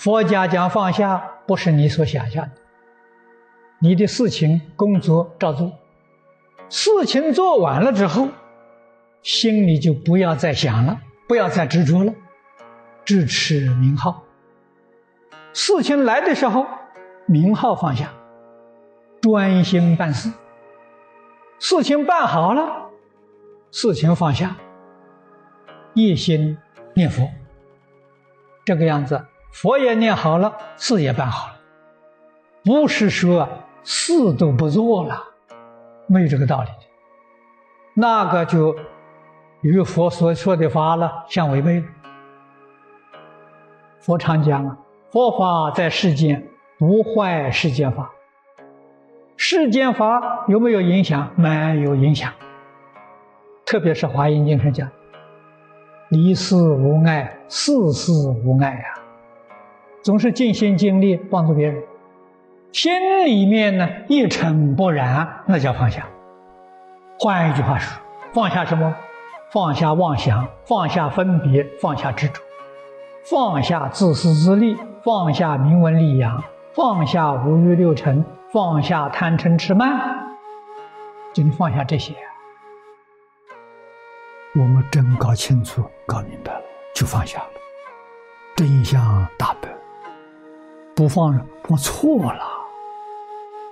佛家讲放下，不是你所想象的。你的事情、工作照做，事情做完了之后，心里就不要再想了，不要再执着了，支持名号。事情来的时候，名号放下，专心办事。事情办好了，事情放下，一心念佛。这个样子，佛也念好了，事也办好了，不是说。事都不做了，没有这个道理，那个就与佛所说的法了相违背了。佛常讲啊，佛法在世间不坏世间法，世间法有没有影响？没有影响。特别是华严经上讲，离世无碍，事事无碍呀，总是尽心尽力帮助别人。心里面呢一尘不染，那叫放下。换一句话说，放下什么？放下妄想，放下分别，放下执着，放下自私自利，放下名闻利养，放下五欲六尘，放下贪嗔痴慢。就你放下这些，我们真搞清楚、搞明白了，就放下了，真相大白。不放，放错了。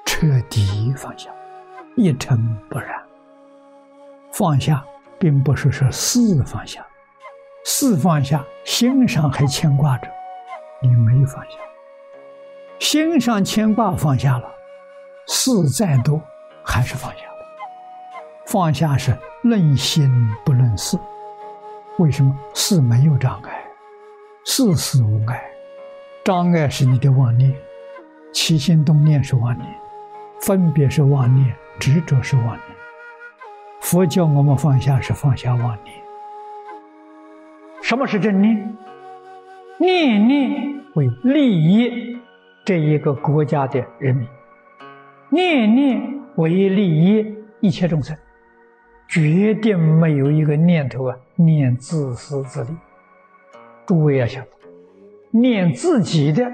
彻底放下，一尘不染。放下，并不是说事放下，事放下，心上还牵挂着，你没有放下。心上牵挂放下了，事再多还是放下了。放下是论心不论事，为什么？事没有障碍，事事无碍，障碍是你的妄念，起心动念是妄念。分别是妄念，执着是妄念。佛教我们放下是放下妄念。什么是正念？念念为利益这一个国家的人民，念念为利益一切众生，决定没有一个念头啊念自私自利。诸位要想，念自己的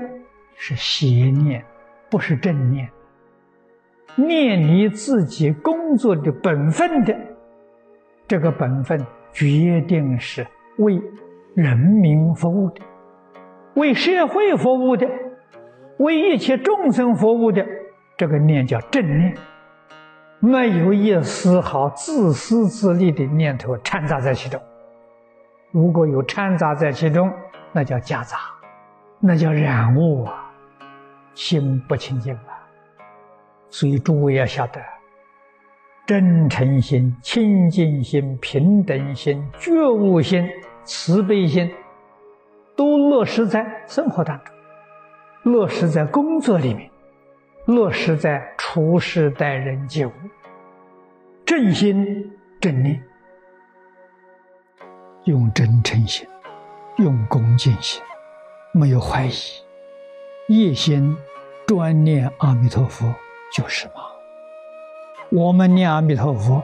是邪念，不是正念。念你自己工作的本分的，这个本分决定是为人民服务的，为社会服务的，为一切众生服务的，这个念叫正念，没有一丝毫自私自利的念头掺杂在其中。如果有掺杂在其中，那叫夹杂，那叫染污啊，心不清净了。所以诸位要晓得，真诚心、清净心、平等心、觉悟心、慈悲心，都落实在生活当中，落实在工作里面，落实在处事待人接物。正心正念，用真诚心，用恭敬心，没有怀疑，一心专念阿弥陀佛。就是嘛，我们念阿弥陀佛，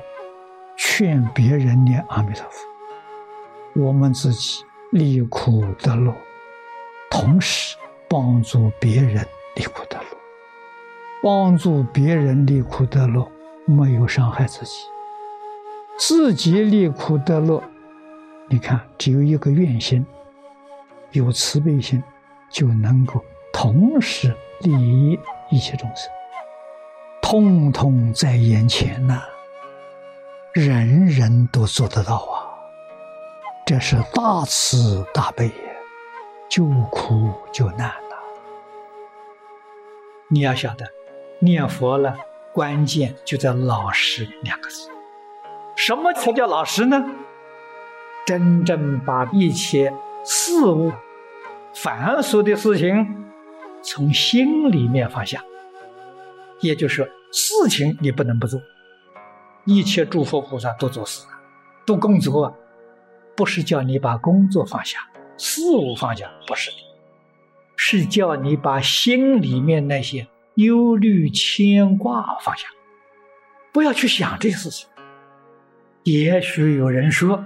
劝别人念阿弥陀佛，我们自己离苦得乐，同时帮助别人离苦得乐，帮助别人离苦得乐，没有伤害自己，自己离苦得乐，你看，只有一个愿心，有慈悲心，就能够同时利益一切众生。通通在眼前呐，人人都做得到啊！这是大慈大悲，救苦救难呐！你要晓得，念佛了，关键就在“老实”两个字。什么才叫老实呢？真正把一切事物、繁琐的事情从心里面放下，也就是说。事情你不能不做，一切诸佛菩萨都做事，都工作，不是叫你把工作放下，事物放下，不是的，是叫你把心里面那些忧虑牵挂放下，不要去想这些事情。也许有人说，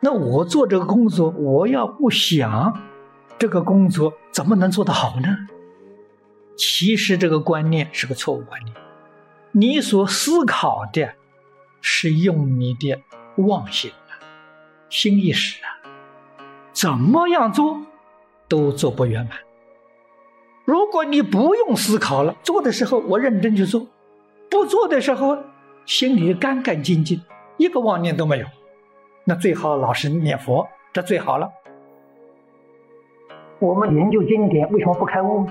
那我做这个工作，我要不想，这个工作怎么能做得好呢？其实这个观念是个错误观念。你所思考的，是用你的妄心啊、心意识啊，怎么样做都做不圆满。如果你不用思考了，做的时候我认真去做，不做的时候心里干干净净，一个妄念都没有，那最好老实念佛，这最好了。我们研究经典为什么不开悟？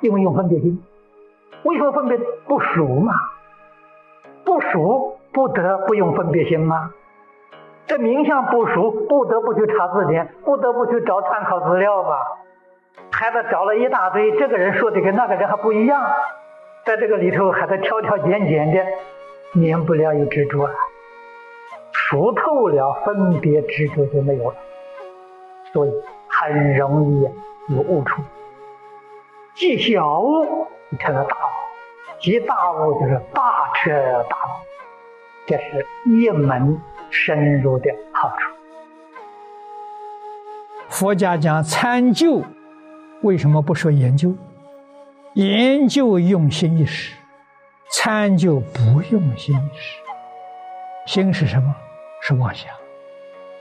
因为用分别心。为什么分别不熟嘛？不熟不得不用分别心吗？这名相不熟，不得不去查字典，不得不去找参考资料吧？孩子找了一大堆，这个人说的跟那个人还不一样，在这个里头还在挑挑拣拣的，免不了有执着啊。熟透了，分别执着就没有了，所以。很容易有误处，积小悟你成了大悟，积大悟就是大彻大悟，这是一门深入的好处。佛家讲参究，为什么不说研究？研究用心一时，参究不用心一时。心是什么？是妄想，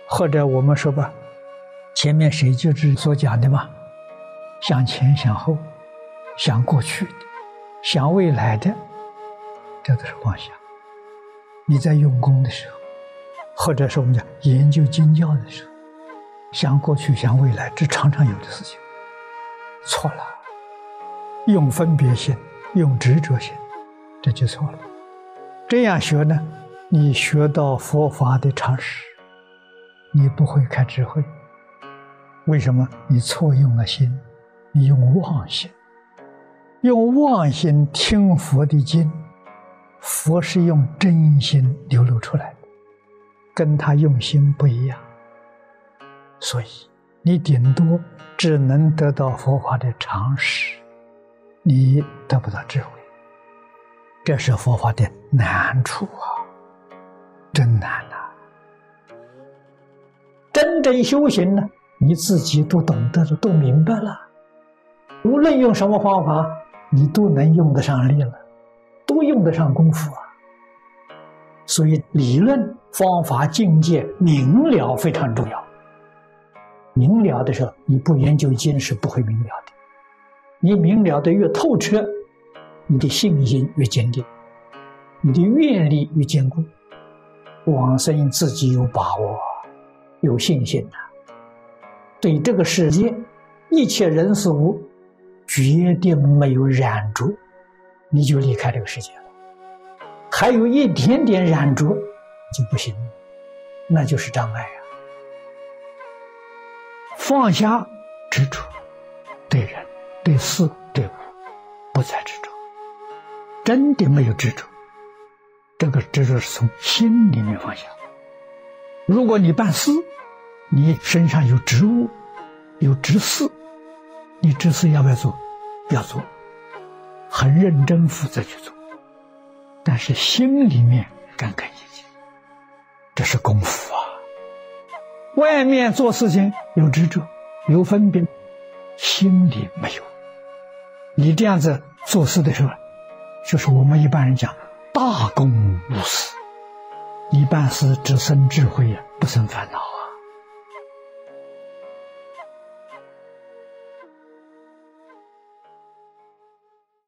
或者我们说吧。前面谁就是所讲的嘛？想前想后，想过去的，想未来的，这都是妄想。你在用功的时候，或者是我们讲研究经教的时候，想过去想未来，这常常有的事情，错了。用分别心，用执着心，这就错了。这样学呢，你学到佛法的常识，你不会开智慧。为什么你错用了心？你用妄心，用妄心听佛的经，佛是用真心流露出来的，跟他用心不一样，所以你顶多只能得到佛法的常识，你得不到智慧，这是佛法的难处啊，真难呐！真正修行呢？你自己都懂得了，都明白了。无论用什么方法，你都能用得上力了，都用得上功夫啊。所以，理论、方法、境界明了非常重要。明了的时候，你不研究经是不会明了的。你明了的越透彻，你的信心越坚定，你的愿力越坚固，往生自己有把握，有信心呐。对这个世界一切人事物，决定没有染着，你就离开这个世界了。还有一点点染着就不行，那就是障碍啊。放下执着，对人、对事、对物，不再执着，真的没有执着。这个执着是从心里面放下。如果你办事，你身上有职务，有执事，你执事要不要做？要做，很认真负责去做，但是心里面干干净净，这是功夫啊。外面做事情有执着，有分别，心里没有。你这样子做事的时候，就是我们一般人讲大公无私，一般是只生智慧，不生烦恼。